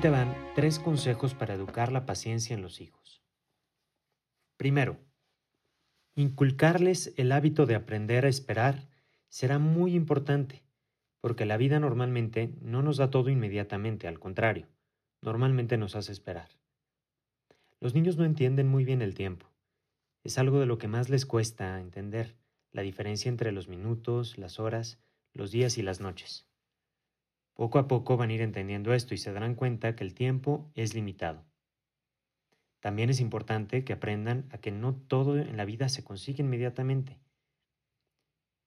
Te van tres consejos para educar la paciencia en los hijos. Primero, inculcarles el hábito de aprender a esperar será muy importante, porque la vida normalmente no nos da todo inmediatamente, al contrario, normalmente nos hace esperar. Los niños no entienden muy bien el tiempo. Es algo de lo que más les cuesta entender, la diferencia entre los minutos, las horas, los días y las noches. Poco a poco van a ir entendiendo esto y se darán cuenta que el tiempo es limitado. También es importante que aprendan a que no todo en la vida se consigue inmediatamente.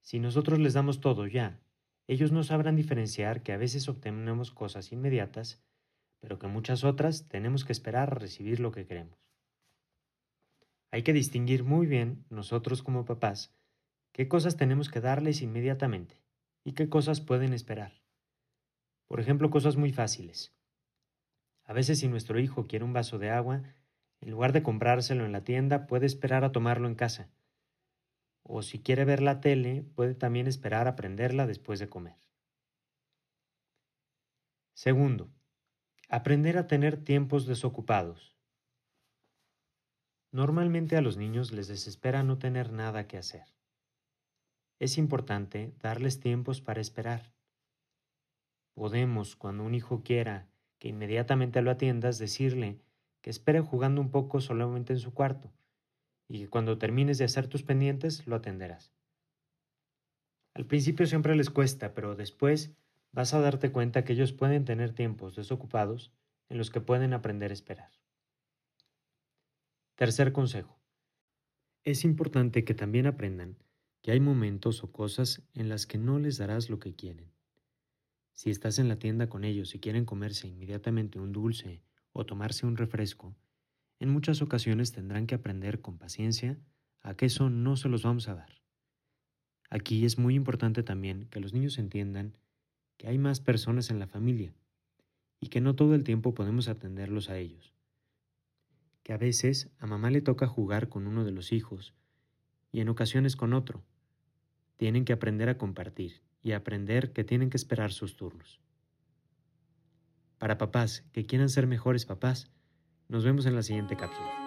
Si nosotros les damos todo ya, ellos no sabrán diferenciar que a veces obtenemos cosas inmediatas, pero que muchas otras tenemos que esperar a recibir lo que queremos. Hay que distinguir muy bien, nosotros como papás, qué cosas tenemos que darles inmediatamente y qué cosas pueden esperar. Por ejemplo, cosas muy fáciles. A veces si nuestro hijo quiere un vaso de agua, en lugar de comprárselo en la tienda, puede esperar a tomarlo en casa. O si quiere ver la tele, puede también esperar a prenderla después de comer. Segundo, aprender a tener tiempos desocupados. Normalmente a los niños les desespera no tener nada que hacer. Es importante darles tiempos para esperar. Podemos, cuando un hijo quiera que inmediatamente lo atiendas, decirle que espere jugando un poco solamente en su cuarto y que cuando termines de hacer tus pendientes lo atenderás. Al principio siempre les cuesta, pero después vas a darte cuenta que ellos pueden tener tiempos desocupados en los que pueden aprender a esperar. Tercer consejo. Es importante que también aprendan que hay momentos o cosas en las que no les darás lo que quieren. Si estás en la tienda con ellos y quieren comerse inmediatamente un dulce o tomarse un refresco, en muchas ocasiones tendrán que aprender con paciencia a que eso no se los vamos a dar. Aquí es muy importante también que los niños entiendan que hay más personas en la familia y que no todo el tiempo podemos atenderlos a ellos. Que a veces a mamá le toca jugar con uno de los hijos y en ocasiones con otro. Tienen que aprender a compartir y aprender que tienen que esperar sus turnos. Para papás que quieran ser mejores papás, nos vemos en la siguiente cápsula.